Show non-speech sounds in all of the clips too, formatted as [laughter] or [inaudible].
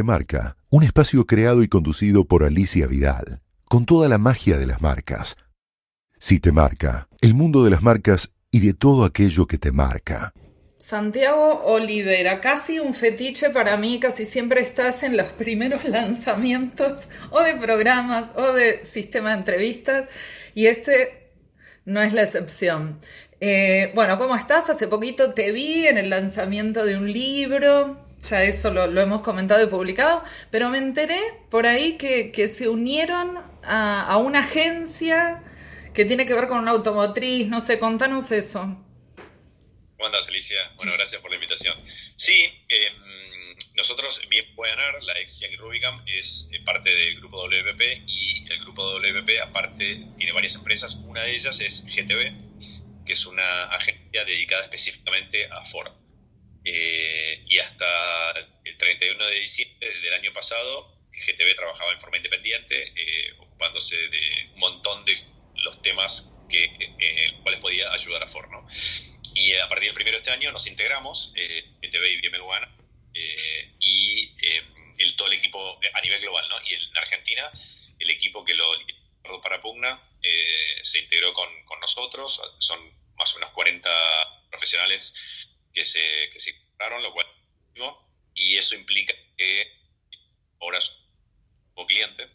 Marca, un espacio creado y conducido por Alicia Vidal, con toda la magia de las marcas. Si te marca, el mundo de las marcas y de todo aquello que te marca. Santiago Olivera, casi un fetiche para mí, casi siempre estás en los primeros [laughs] lanzamientos o de programas o de sistema de entrevistas y este no es la excepción. Eh, bueno, ¿cómo estás? Hace poquito te vi en el lanzamiento de un libro, ya eso lo, hemos comentado y publicado, pero me enteré por ahí que, se unieron a, una agencia que tiene que ver con una automotriz, no sé, contanos eso. ¿Cómo andas, Alicia? Bueno, gracias por la invitación. Sí, em, nosotros, bien Buenar, la ex Young Rubicam, es eh, parte del grupo WP y el grupo WP, aparte, tiene varias empresas. Una de ellas es GTB, que es una agencia dedicada específicamente a Ford. Eh, y hasta el 31 de diciembre del año pasado, GTB trabajaba en forma independiente, eh, ocupándose de un montón de los temas que, eh, cuales podía ayudar a Ford. Y a partir del primero de este año nos integramos, eh, ETV y BMW, eh, y eh, el, todo el equipo a nivel global. ¿no? Y en Argentina, el equipo que lo para Pugna se integró con, con, nosotros, son más o menos 40 profesionales que se, que se integraron, lo cual y eso implica que ahora somos cliente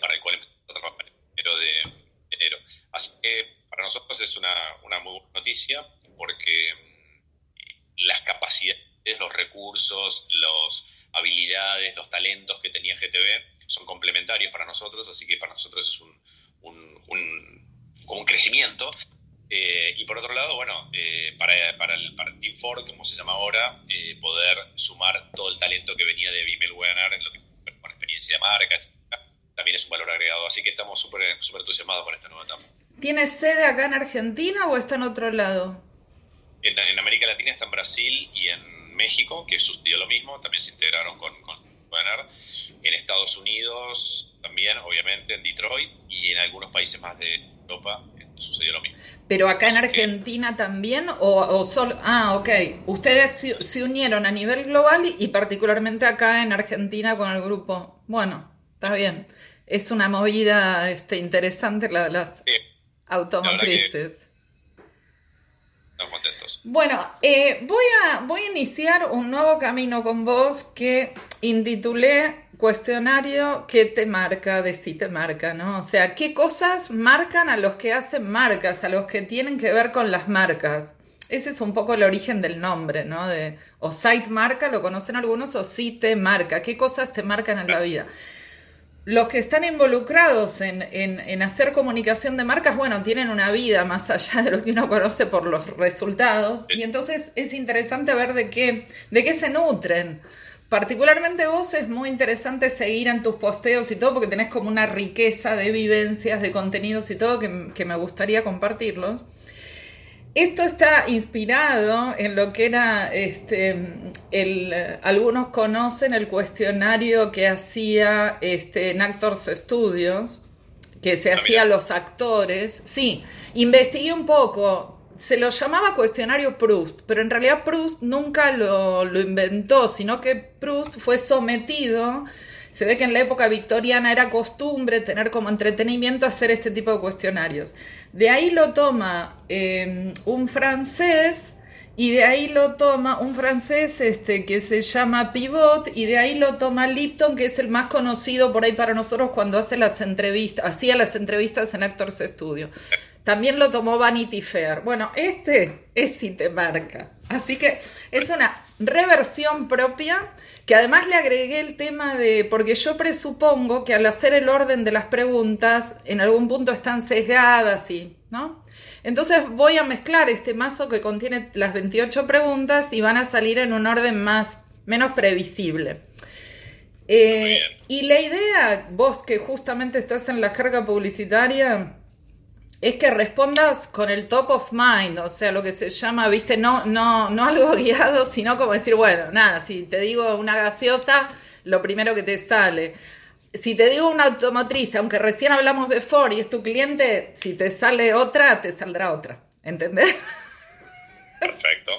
para el cual empezamos a trabajar de enero. Así que para nosotros es una, una muy buena noticia porque mm, las capacidades, los recursos, las habilidades, los talentos que tenía GTV son complementarios para nosotros, así que para nosotros es un, un, un, crecimiento. Eh, y por otro lado, bueno, eh, para, para, el, para Team Ford, como se llama ahora, eh, poder sumar todo el talento que venía de Bimel Wegener en lo que con experiencia de marca, etc también es un valor agregado. Así que estamos súper super entusiasmados con esta nueva etapa. ¿Tiene sede acá en Argentina o está en otro lado? En, América Latina está en Brasil y en México, que sucedió lo mismo, también se integraron con, con En Estados Unidos también, obviamente, en Detroit y en algunos países más de Europa sucedió lo mismo. ¿Pero acá en Argentina también o, solo...? Ah, ok. Ustedes se, unieron a nivel global y particularmente acá en Argentina con el grupo. Bueno, está bien es una movida este, interesante la de las automotrices. Contentos. Bueno, eh, voy, a, voy a iniciar un nuevo camino con vos que intitulé cuestionario que te marca de si te marca, ¿no? O sea, qué cosas marcan a los que hacen marcas, a los que tienen que ver con las marcas. Ese es un poco el origen del nombre, ¿no? De o site marca, lo conocen algunos, o si te marca. ¿Qué cosas te marcan en la vida? Los que están involucrados en, hacer comunicación de marcas, bueno, tienen una vida más allá de lo que uno conoce por los resultados. Y entonces es interesante ver de qué, de qué se nutren. Particularmente vos es muy interesante seguir en tus posteos y todo porque tenés como una riqueza de vivencias, de contenidos y todo que, que me gustaría compartirlos. Esto está inspirado en lo que era, este, el, algunos conocen el cuestionario que hacía este, en Actors Studios, que se ah, hacía a los actores. Sí, investigué un poco, se lo llamaba cuestionario Proust, pero en realidad Proust nunca lo, lo inventó, sino que Proust fue sometido se ve que en la época victoriana era costumbre tener como entretenimiento hacer este tipo de cuestionarios. De ahí lo toma em, un francés y de ahí lo toma un francés este, que se llama Pivot y de ahí lo toma Lipton, que es el más conocido por ahí para nosotros cuando hace las entrevistas, hacía las entrevistas en Actors Studio. También lo tomó Vanity Fair. Bueno, este es si te marca. Así que es una reversión propia que además le agregué el tema de, porque yo presupongo que al hacer el orden de las preguntas, en algún punto están sesgadas y, ¿no? Entonces voy a mezclar este mazo que contiene las 28 preguntas y van a salir en un orden más, menos previsible. Eh, y la idea, vos que justamente estás en la carga publicitaria, es que respondas con el top of mind, o sea, lo que se llama, viste, no, no, no algo [laughs] guiado, sino como decir, bueno, nada, si te digo una gaseosa, lo primero que te sale. Si te digo una automotriz, aunque recién hablamos de Ford y es tu cliente, si te sale otra, te saldrá otra. ¿Entendés? [laughs] Perfecto.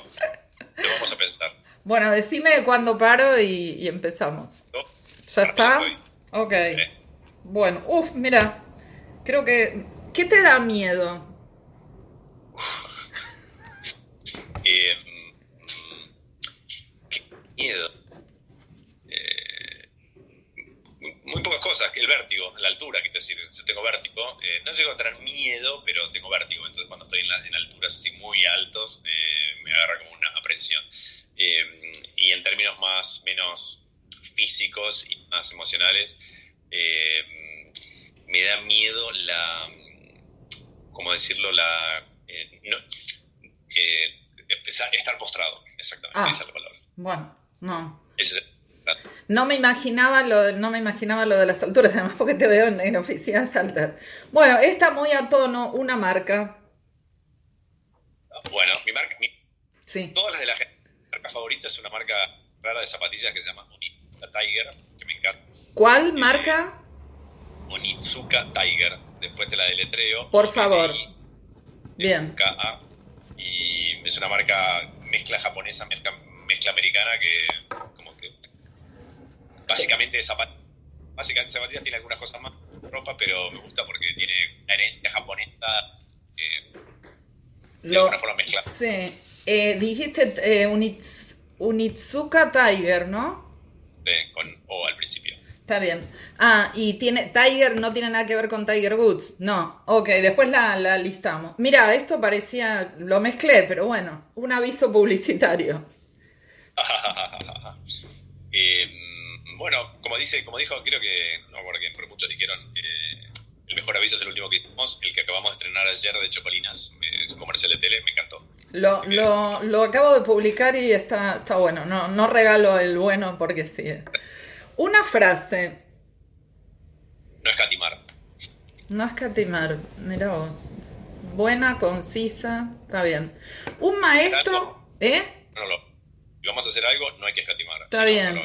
Lo vamos a pensar. Bueno, decime cuándo paro y, empezamos. ¿Ya está? Ok. Bueno, uff, mira. Creo que. ¿Qué te da miedo? [laughs] Eh, ¿Qué miedo? Eh, muy pocas cosas. El vértigo, la altura, quiero decir. Yo tengo vértigo. Eh, no llego a tener miedo, pero tengo vértigo. Entonces, cuando estoy en, en alturas así muy altos, me agarra como una aprensión. y en términos más, menos físicos y más emocionales, me da miedo la, ¿cómo decirlo? La, eh, no, estar postrado, exactamente, ah, esa es la palabra. Bueno, no. No me imaginaba lo, no me imaginaba lo de las alturas, además porque te veo en, oficinas altas. Bueno, está muy a tono, una marca. Bueno, mi marca, sí. todas las de la gente, mi marca favorita es una marca rara de zapatillas que se llama Tiger, que me encanta. ¿Cuál marca? Onitsuka Tiger. Después te la deletreo. Por favor. Bien. Y es una marca mezcla japonesa, mezcla, mezcla americana que como que básicamente zapatillas, básicamente zapatillas tiene algunas cosas más ropa, pero me gusta porque tiene la herencia japonesa eh, de alguna forma mezclada. Sí. Eh, dijiste eh, Unitsuka Tiger, ¿no? Sí, con O al principio. Está bien. Ah, y tiene Tiger no tiene nada que ver con Tiger Woods. No. Ok, después la, listamos. Mira, esto parecía, lo mezclé, pero bueno, un aviso publicitario. [laughs] Bueno, como dice, como dijo, creo que, no pero muchos dijeron, eh, el mejor aviso es el último que hicimos, el que acabamos de estrenar ayer de Chocolinas, es un comercial de tele, me encantó. Lo, lo, lo, acabo de publicar y está, está bueno. No, no regalo el bueno porque sí. Una frase. No escatimar. No escatimar, mira vos. Buena, concisa, está bien. Un maestro, ¿eh? No, no. Si vamos a hacer algo, no hay que escatimar. Está bien.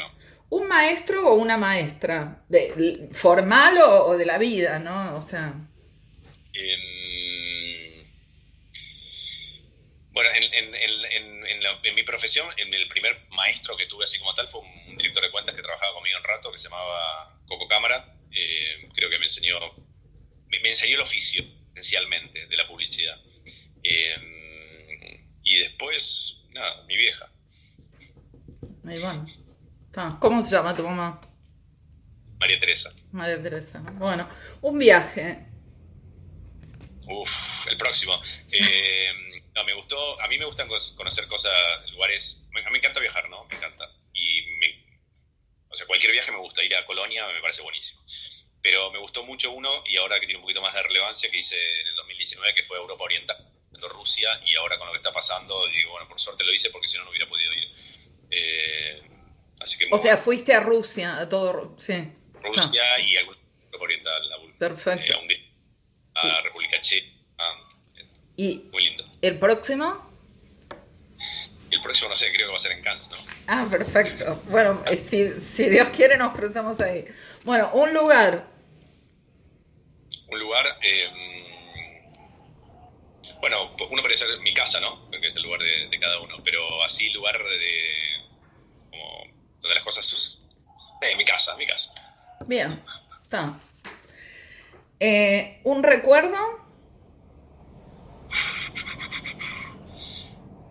¿Un maestro o una maestra? De, ¿Formal o, de la vida, no? O sea... bueno, en, en, en, mi profesión, en el primer maestro que tuve así como tal fue un director de cuentas que trabajaba conmigo un rato, que se llamaba Coco Cámara. Eh, creo que me enseñó, me, enseñó el oficio, esencialmente, de la publicidad. Eh, y después, nada, mi vieja. Ahí bueno. ¿Cómo se llama tu mamá? María Teresa. María Teresa. Bueno, un viaje. Uf, el próximo. Eh, [laughs] no, me gustó, a mí me gustan conocer cosas, lugares, me, me encanta viajar, ¿no? Me encanta. Y o sea, cualquier viaje me gusta, ir a Colonia me parece buenísimo. Pero me gustó mucho uno, y ahora que tiene un poquito más de relevancia, que hice en el 2019, que fue Europa Oriental, Rusia, y ahora con lo que está pasando, digo, bueno, por suerte lo hice porque si no, no hubiera podido ir. Así que, o sea, fuiste a Rusia, a todo, sí. Rusia y a Europa Oriental, a, Perfecto. Eh, a, República Checa. y muy lindo. ¿El próximo? el próximo, no sé, creo que va a ser en Cannes, ¿no? Ah, perfecto. Bueno, si, si Dios quiere nos cruzamos ahí. Bueno, un lugar. Un lugar, eh, bueno, uno puede ser mi casa, ¿no? Que es el lugar de, cada uno, pero así lugar de, donde las cosas... Eh, mi casa, mi casa. Bien, está. Eh, ¿Un recuerdo?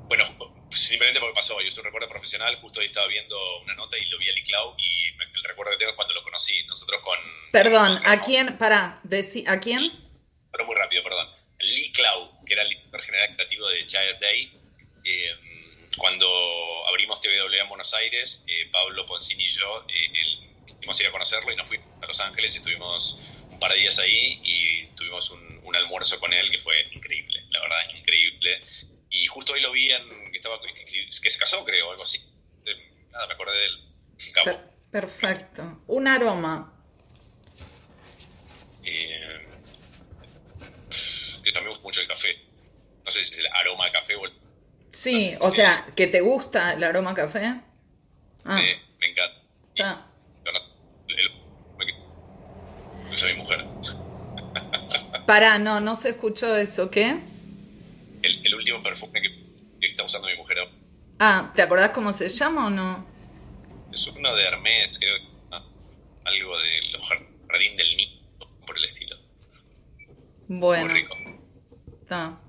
Bueno, simplemente porque pasó, yo soy un recuerdo profesional, justo hoy estaba viendo una nota y lo vi a Lee Clau y el recuerdo que tengo es cuando lo conocí, nosotros con... Perdón, ¿a quién? Para, ¿a quién? Pero muy rápido, perdón. Lee Clau, que era el director general creativo de Child Day, eh, cuando abrimos TVW en Buenos Aires, eh, Pablo Poncini y yo eh, fuimos a ir a conocerlo y nos fuimos a Los Ángeles y estuvimos un par de días ahí y tuvimos un, un almuerzo con él que fue increíble, la verdad, increíble. Y justo hoy lo vi en que, se casó, creo, algo así. nada, me acordé de él. perfecto. Un aroma. Eh, que también gusta mucho el café. No sé si es el aroma de café o el... Sí, o sea, ¿que te gusta el aroma café? Ah. Me encanta. Está. mi mujer. [laughs] Pará, no, no se escuchó eso, ¿qué? El, el último perfume que, que está usando mi mujer Ah, ¿te acordás cómo se llama o no? Es uno de Hermes, creo que ah, algo de los jardín del niño, por el estilo. Bueno. Muy rico. Está.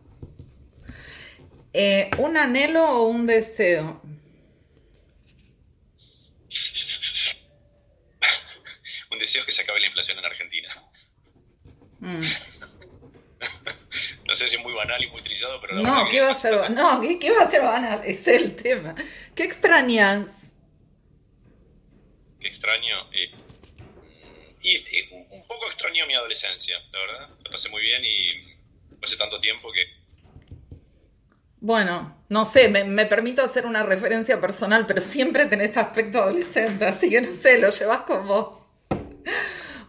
Eh, ¿Un anhelo o un deseo? Un deseo es que se acabe la inflación en Argentina. Mm. [laughs] No sé si es muy banal y muy trillado, pero la No, ¿qué va a ser? No, ¿qué, qué va a ser banal? [laughs] Es el tema. ¿Qué extrañas? Qué extraño. eh, y eh, un un poco extraño mi adolescencia, la verdad. La pasé muy bien y hace tanto tiempo que Bueno, no sé, me, me permito hacer una referencia personal, pero siempre tenés aspecto adolescente, así que no sé, lo llevas con vos.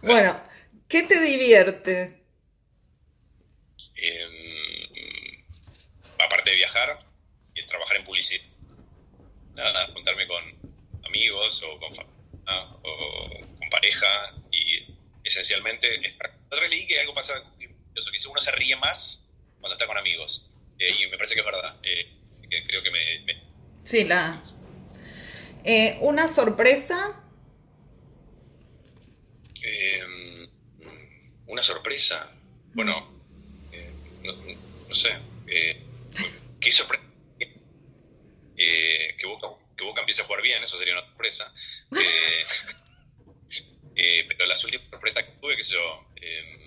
Bueno, ¿qué te divierte? eh, aparte de viajar y trabajar en publicidad, nada, juntarme con amigos o con o con pareja y esencialmente es otra vez leí que algo pasa eso que uno se ríe más cuando está con amigos Eh, y me parece que es verdad Eh, creo que me, me- Sí, la... Eh, ¿Una sorpresa? Eh, una sorpresa. Bueno, eh, no, no sé. Eh, ¿Qué sorpresa? Eh, que, Boca, que Boca empiece a jugar bien, eso sería una sorpresa. Eh, [laughs] pero las últimas sorpresas que tuve, qué sé yo. eh,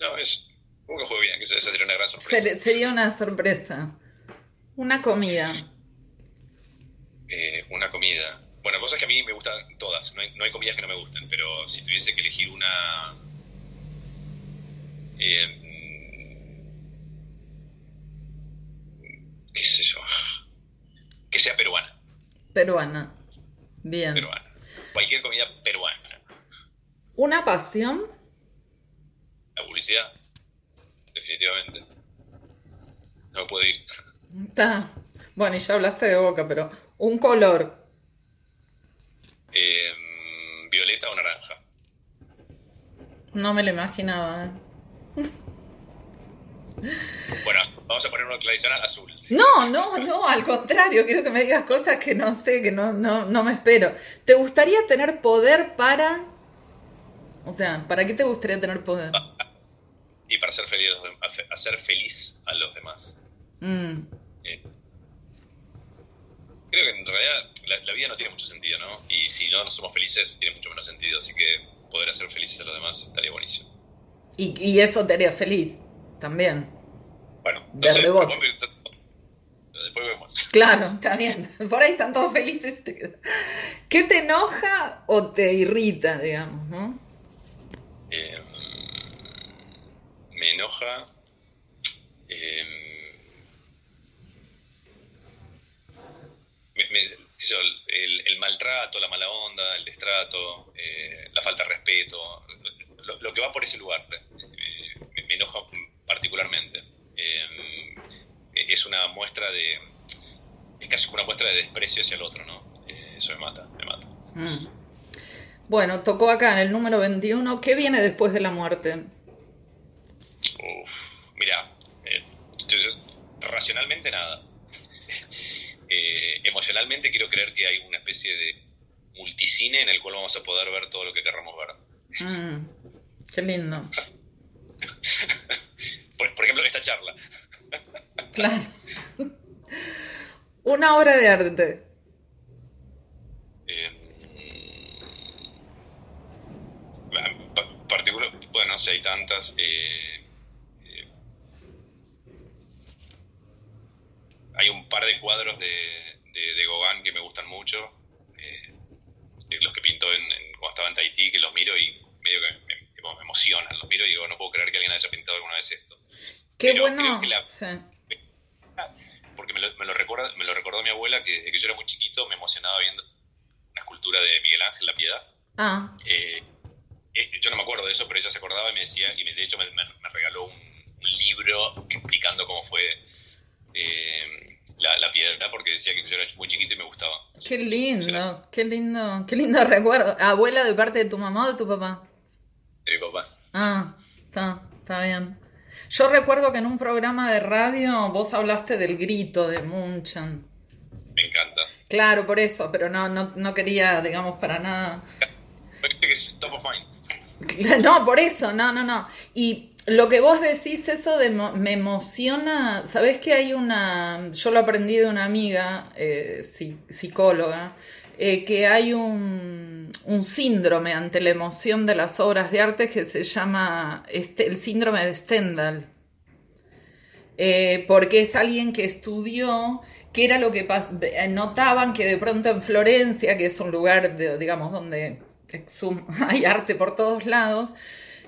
no, es. Boca juega bien, que esa sería una gran sorpresa. Ser- sería una sorpresa. Una comida. Una comida. Bueno, cosas que a mí me gustan todas. No hay, no hay comidas que no me gusten, pero si tuviese que elegir una. eh, ¿Qué sé yo? Que sea peruana. Peruana. Bien. Peruana. Cualquier comida peruana. ¿Una pasión? La publicidad. Definitivamente. No me puedo ir. Está. Bueno, y ya hablaste de boca, pero un color. Eh, violeta o naranja. No me lo imaginaba. ¿eh? Bueno, vamos a poner uno tradicional azul. No, no, no, al contrario, quiero que me digas cosas que no sé, que no, no, no me espero. ¿Te gustaría tener poder para... O sea, ¿para qué te gustaría tener poder? [laughs] Y para hacer feliz, hacer feliz a los demás. Mm, Eh, creo que en realidad la, la vida no tiene mucho sentido, ¿no? Y si no, no somos felices, tiene mucho menos sentido. Así que poder hacer felices a los demás estaría buenísimo. Y, y eso te haría feliz también. Bueno, De rebote. después, después vemos. [laughs] Claro, está bien. [laughs] Por ahí están todos felices. [laughs] ¿Qué te enoja o te irrita, digamos, no? Eh, me enoja. eh, me- me- el, maltrato, la mala onda, el destrato, eh, la falta de respeto, lo, que va por ese lugar, eh, me, enoja particularmente. Eh, es una muestra de. Es casi una muestra de desprecio hacia el otro, ¿no? Eso me mata, me mata. Mm. Bueno, tocó acá en el número 21. ¿Qué viene después de la muerte? Uf, mira, eh, yo- yo- racionalmente nada. Eh, quiero creer que hay una especie de multicine en el cual vamos a poder ver todo lo que querramos ver. Mm, qué lindo. [laughs] Por, por ejemplo, esta charla. [laughs] Claro. Una obra de arte. Eh, pa- particular, bueno, no sé, hay tantas. eh, eh, hay un par de cuadros de, gustan mucho. eh, los que pintó en, en- cuando estaba en Tahití, que los miro y medio que me, me emocionan. Los miro y digo, no puedo creer que alguien haya pintado alguna vez esto. Qué Pero bueno. la- Sí. porque me lo, me lo recuerda, me lo recordó mi abuela que desde que yo era muy chiquito me emocionaba viendo una escultura de Miguel Ángel La Piedad. Ah, Eh, eh, yo no me acuerdo de eso, pero ella se acordaba y me decía, y de hecho me, me- me regaló un, un libro explicando cómo fue porque decía que yo era muy chiquito y me gustaba. qué lindo, qué lindo, qué lindo [laughs] recuerdo. ¿Abuela de parte de tu mamá o de tu papá? De mi papá. Ah, está, está bien. Yo recuerdo que en un programa de radio vos hablaste del grito de Munchen. Me encanta. Claro, por eso, pero no, no, no quería, digamos, para nada. top of mind. [laughs] No, por eso, no, no, no. Y lo que vos decís, eso de me emociona, sabés que hay una, yo lo aprendí de una amiga, eh, psicóloga, eh, que hay un, síndrome ante la emoción de las obras de arte que se llama este, el síndrome de Stendhal. Eh, porque es alguien que estudió qué era lo que notaban que de pronto en Florencia, que es un lugar, digamos, donde [laughs] hay arte por todos lados,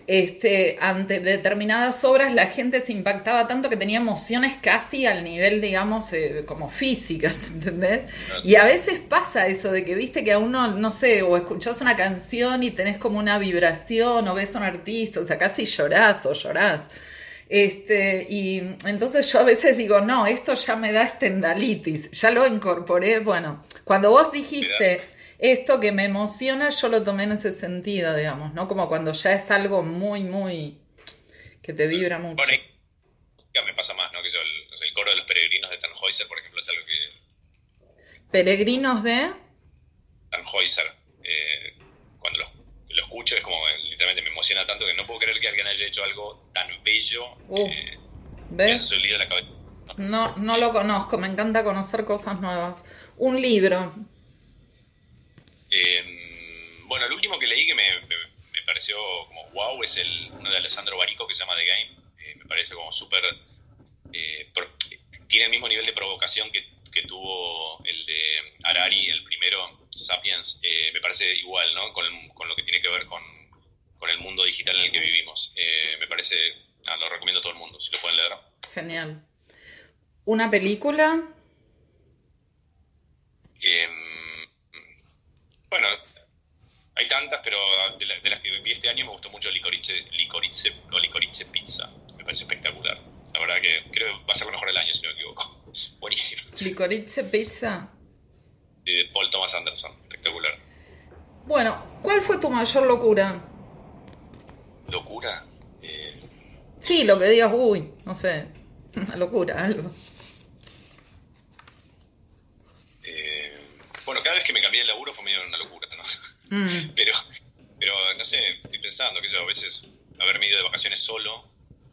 este, ante determinadas obras la gente se impactaba tanto que tenía emociones casi al nivel, digamos, eh, como físicas, [laughs] ¿entendés? Y a veces pasa eso de que viste que a uno, no sé, o escuchás una canción y tenés como una vibración, o ves a un artista, o sea, casi llorás o llorás. Este, y entonces yo a veces digo, no, esto ya me da estendalitis, ya lo incorporé. Bueno, cuando vos dijiste esto que me emociona, yo lo tomé en ese sentido, digamos, ¿no? Como cuando ya es algo muy, muy. que te vibra mucho. Bueno, me pasa más, ¿no? Que yo, el, coro de los peregrinos de Tannhäuser, por ejemplo, es algo que. ¿Peregrinos de? Tannhäuser. Eh, cuando lo, lo, escucho es como, literalmente me emociona tanto que no puedo creer que alguien haya hecho algo tan bello. Uh, eh, ¿Ves? La cabeza. No, no lo conozco, me encanta conocer cosas nuevas. Un libro, eh, bueno, el último que leí que me, pareció como wow es el uno de Alessandro Barico que se llama The Game. Eh, me parece como súper... Eh, tiene el mismo nivel de provocación que, tuvo el de Harari, el primero, Sapiens. me parece igual, ¿no? Con, lo que tiene que ver con, el mundo digital en el que vivimos. me parece... lo recomiendo a todo el mundo, si lo pueden leer. Genial. ¿Una película? Bueno, hay tantas, pero de, vi este año me gustó mucho Licorice, Licorice o Licorice Pizza. Me parece espectacular. La verdad que creo que va a ser lo mejor del año, si no me equivoco. [laughs] Buenísimo. Licorice Pizza. De Paul Thomas Anderson. Espectacular. Bueno, ¿cuál fue tu mayor locura? ¿Locura? Eh... Sí, lo que digas, uy, no sé, [laughs] una locura, algo. Bueno, cada vez que me cambié de laburo fue medio una locura, ¿no? Mm. [laughs] Pero, pero, no sé, estoy pensando que yo a veces haberme ido de vacaciones solo,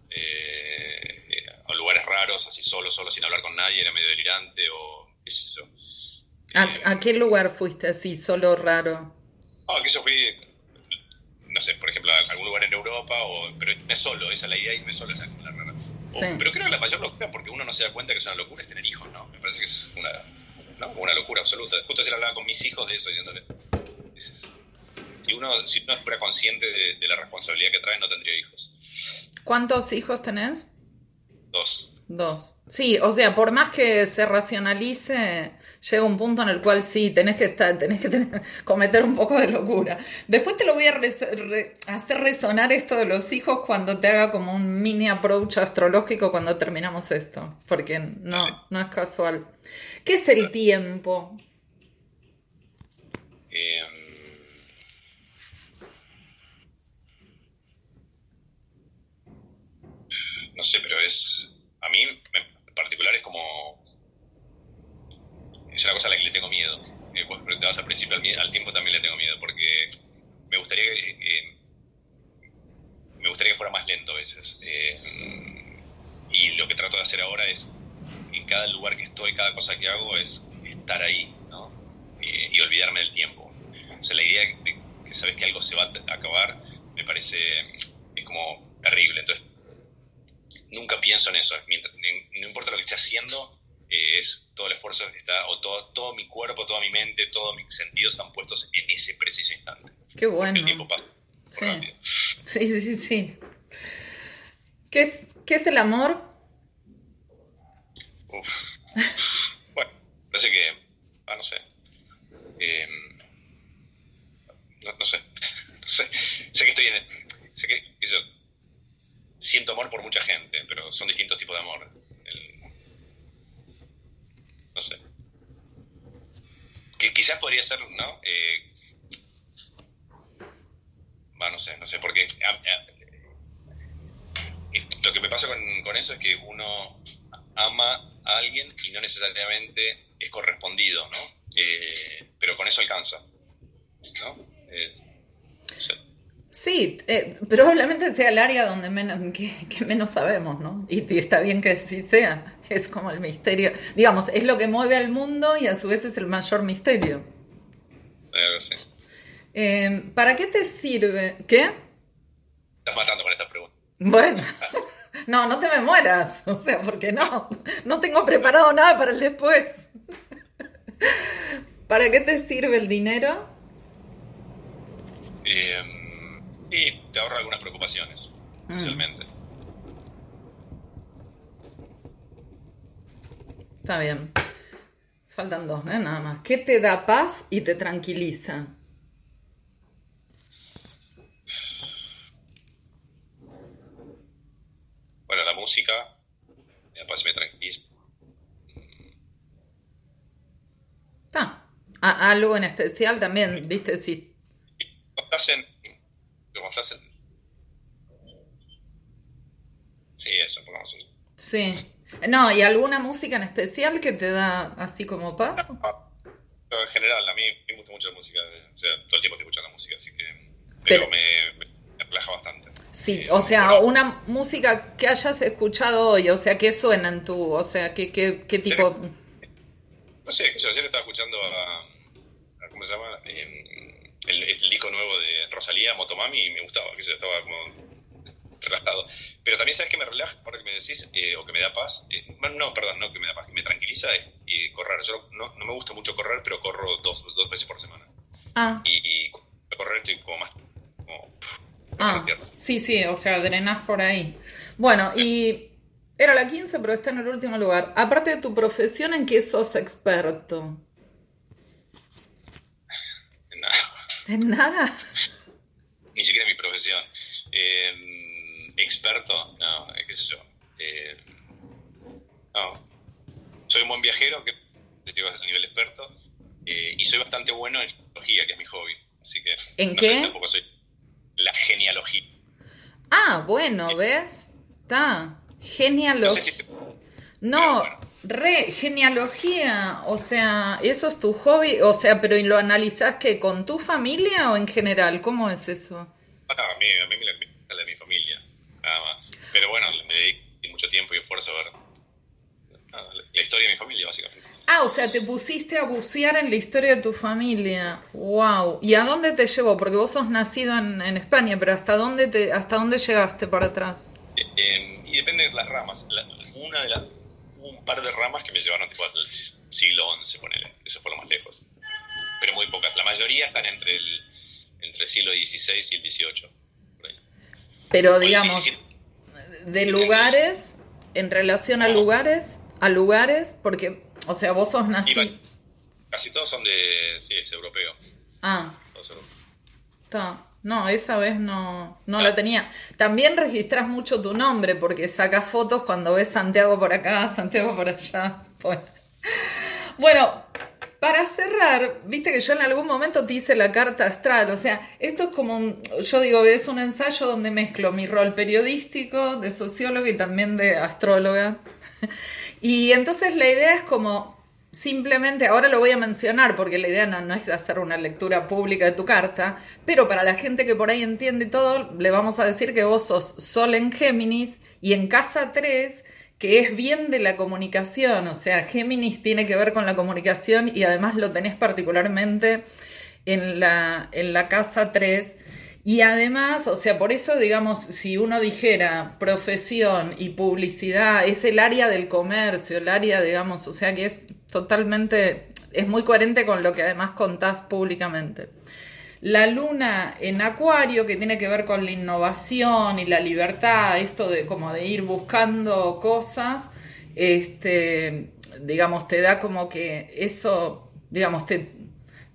eh, eh, a lugares raros, así solo, solo, sin hablar con nadie, era medio delirante o qué sé yo. ¿A, eh, qué lugar fuiste así, solo raro? Ah, que yo fui, no sé, por ejemplo, a algún lugar en Europa, o, pero irme solo, esa es la idea, irme solo, esa es la rara. Pero creo que la mayor locura, porque uno no se da cuenta que es una locura, es tener hijos, ¿no? Me parece que es una ¿no? Una locura absoluta. Justo ayer hablaba con mis hijos de eso, diciéndole, si uno, si uno fuera consciente de, la responsabilidad que trae, no tendría hijos. ¿Cuántos hijos tenés? Dos. Dos. Sí, o sea, por más que se racionalice, llega un punto en el cual sí, tenés que estar, tenés que [laughs] cometer un poco de locura. Después te lo voy a hacer resonar esto de los hijos cuando te haga como un mini approach astrológico cuando terminamos esto, porque no, no es casual. ¿Qué es el tiempo? Em, no sé, pero es. A mí en particular es como. Es una cosa a la que le tengo miedo. Eh, preguntabas al principio, al, tiempo también le tengo miedo, porque me gustaría que. me gustaría que fuera más lento a veces. Eh, y lo que trato de hacer ahora es en cada lugar que estoy, cada cosa que hago es estar ahí, ¿no? y olvidarme del tiempo. O sea, la idea de que sabes que algo se va a acabar me parece es como terrible. Entonces, nunca pienso en eso. no importa lo que esté haciendo, eh, es todo el esfuerzo que está, o todo, todo mi cuerpo, toda mi mente, todos mis sentidos están puestos en ese preciso instante. Qué bueno. el tiempo pasa. Sí. sí, sí, sí, sí. ¿Qué es, ¿Qué es el amor? Bueno, parece que. Ah, no sé. Em, no, sé. [laughs] No sé. Sé que estoy en. Sé que. Siento amor por mucha gente, pero son distintos tipos de amor. no sé. Que quizás podría ser, ¿no? Eh, no sé, no sé, porque lo que me pasa con, con eso es que uno ama a alguien y no necesariamente es correspondido, ¿no? Eh, pero con eso alcanza, ¿no? Sí, eh, probablemente sea el área donde menos, que, menos sabemos, ¿no? Y, está bien que sí sea, es como el misterio. Digamos, es lo que mueve al mundo y a su vez es el mayor misterio. Eh, ¿Para qué te sirve? ¿Qué? Estás matando con esta pregunta. Bueno, [laughs] no, no te me mueras, [laughs] o sea, porque no, no tengo preparado nada para el después. [laughs] ¿Para qué te sirve el dinero? Eh, sí, te ahorra algunas preocupaciones, mm. especialmente. Está bien. Faltan dos, ¿eh? Nada más. ¿Qué te da paz y te tranquiliza? Bueno, la música me da paz y me tranquiliza. Está. ¿Algo en especial también, viste? Sí. Cuando estás en... Cuando estás en... Sí, eso, pongamos Sí. No, ¿y alguna música en especial que te da así como paz? en general, a mí me gusta mucho la música. O sea, todo el tiempo estoy escuchando música, así que. Pero, me, me, relaja bastante. Sí, eh, o sea, una música que hayas escuchado hoy, o sea, ¿qué suena en tu. O sea, ¿qué, qué, qué tipo.? No sé, yo ayer estaba escuchando a. ¿Cómo se llama? Eh, el, el, disco nuevo de Rosalía, Motomami, y me gustaba, que se estaba como relajado. Pero también sabes que me relaja, ahora que me decís, eh, o que me da paz, eh, no, perdón, no que me da paz, que me tranquiliza es eh, correr. Yo no, no, me gusta mucho correr, pero corro dos, dos veces por semana. Ah. Y, y correr estoy como más... Como, ah, sí, sí, o sea, drenás por ahí. Bueno, y era la 15, pero está en el último lugar. Aparte de tu profesión, ¿en qué sos experto? En nada. ¿En nada? Ni siquiera mi profesión. Eh, experto, no, qué sé yo. Eh, no. Soy un buen viajero, que digo a nivel experto, eh, y soy bastante bueno en genealogía, que es mi hobby. Así que. ¿En qué? Tampoco soy la genealogía. Ah, bueno, ¿ves? Está. Genealogía. No, re, genealogía. O sea, ¿eso es tu hobby? O sea, pero ¿y lo analizás que con tu familia o en general? ¿Cómo es eso? Ah, a mí, a mí me nada más. Pero bueno, me dediqué mucho tiempo y esfuerzo a ver la historia de mi familia, básicamente. Ah, o sea, te pusiste a bucear en la historia de tu familia. Wow. ¿Y a dónde te llevó? Porque vos sos nacido en, España, pero ¿hasta dónde te, hasta dónde llegaste para atrás? Eh, eh, y depende de las ramas. una de las, par de ramas que me llevaron tipo al siglo XI, ponele. Eso fue lo más lejos. Pero muy pocas. La mayoría están entre el, entre el siglo XVI y el XVIII. Pero digamos, de lugares, en relación a lugares, a lugares, porque, o sea, vos sos nacido. Casi todos son de, sí, es europeo. Ah. Está. No, esa vez no, no la tenía. También registras mucho tu nombre porque sacas fotos cuando ves Santiago por acá, Santiago por allá. [laughs] Bueno, para cerrar, viste que yo en algún momento te hice la carta astral, o sea, esto es como, yo digo que es un ensayo donde mezclo mi rol periodístico, de socióloga y también de astróloga. [laughs] Y entonces la idea es como simplemente, ahora lo voy a mencionar porque la idea no, es hacer una lectura pública de tu carta, pero para la gente que por ahí entiende todo, le vamos a decir que vos sos Sol en Géminis y en casa 3 que es bien de la comunicación, o sea, Géminis tiene que ver con la comunicación y además lo tenés particularmente en la, en la casa 3. Y además, o sea, por eso, digamos, si uno dijera profesión y publicidad, es el área del comercio, el área, digamos, o sea, que es totalmente, es muy coherente con lo que además contás públicamente. La luna en Acuario, que tiene que ver con la innovación y la libertad, esto de como de ir buscando cosas, este, digamos, te da como que eso, digamos, te,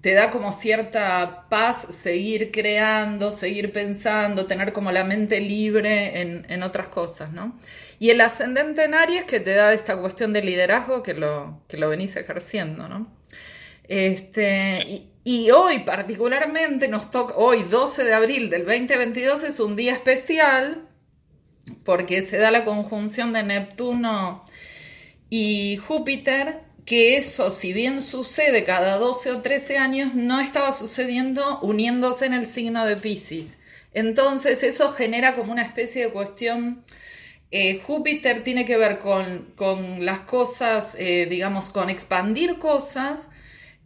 te da como cierta paz seguir creando, seguir pensando, tener como la mente libre en, otras cosas, ¿no? Y el ascendente en Aries que te da esta cuestión de liderazgo que lo, que lo venís ejerciendo, ¿no? Este, y hoy particularmente nos toca, hoy 12 de abril del 2022 es un día especial porque se da la conjunción de Neptuno y Júpiter, que eso, si bien sucede cada 12 o 13 años, no estaba sucediendo uniéndose en el signo de Pisces. Entonces eso genera como una especie de cuestión eh, Júpiter tiene que ver con, las cosas, eh, digamos, con expandir cosas,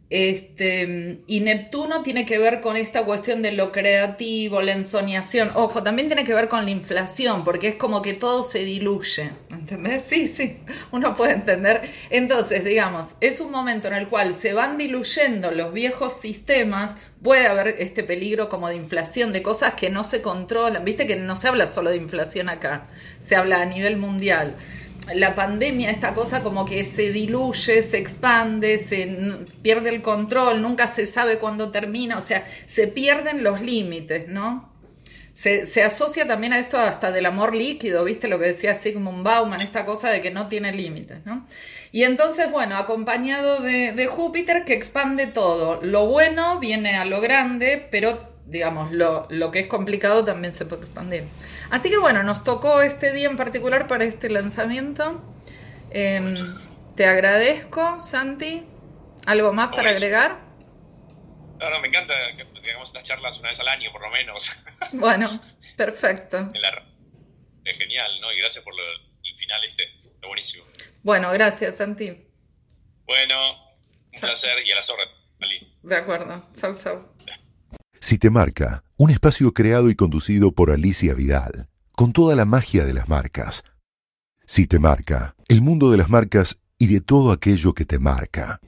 este, y Neptuno tiene que ver con esta cuestión de lo creativo, la ensoñación. Ojo, también tiene que ver con la inflación, porque es como que todo se diluye. ¿Entendés? Sí, sí, uno puede entender. Entonces, digamos, es un momento en el cual se van diluyendo los viejos sistemas, puede haber este peligro como de inflación, de cosas que no se controlan. Viste que no se habla solo de inflación acá, se habla a nivel mundial la pandemia, esta cosa como que se diluye, se expande, se pierde el control, nunca se sabe cuándo termina, o sea, se pierden los límites, ¿no? Se, asocia también a esto hasta del amor líquido, ¿viste? Lo que decía Sigmund Bauman, esta cosa de que no tiene límites, ¿no? Y entonces, bueno, acompañado de, de Júpiter que expande todo. Lo bueno viene a lo grande, pero digamos, lo, lo, que es complicado también se puede expandir. Así que bueno, nos tocó este día en particular para este lanzamiento. Em, te agradezco, Santi. ¿Algo más para agregar? No, no, me encanta que tengamos estas charlas una vez al año, por lo menos. [laughs] Bueno, perfecto. Es genial, ¿no? Y gracias por el final este. Está buenísimo. Bueno, gracias, Santi. Bueno, un placer y a la zorra. De acuerdo. Chau, chau. Si te marca, un espacio creado y conducido por Alicia Vidal, con toda la magia de las marcas. Si te marca, el mundo de las marcas y de todo aquello que te marca.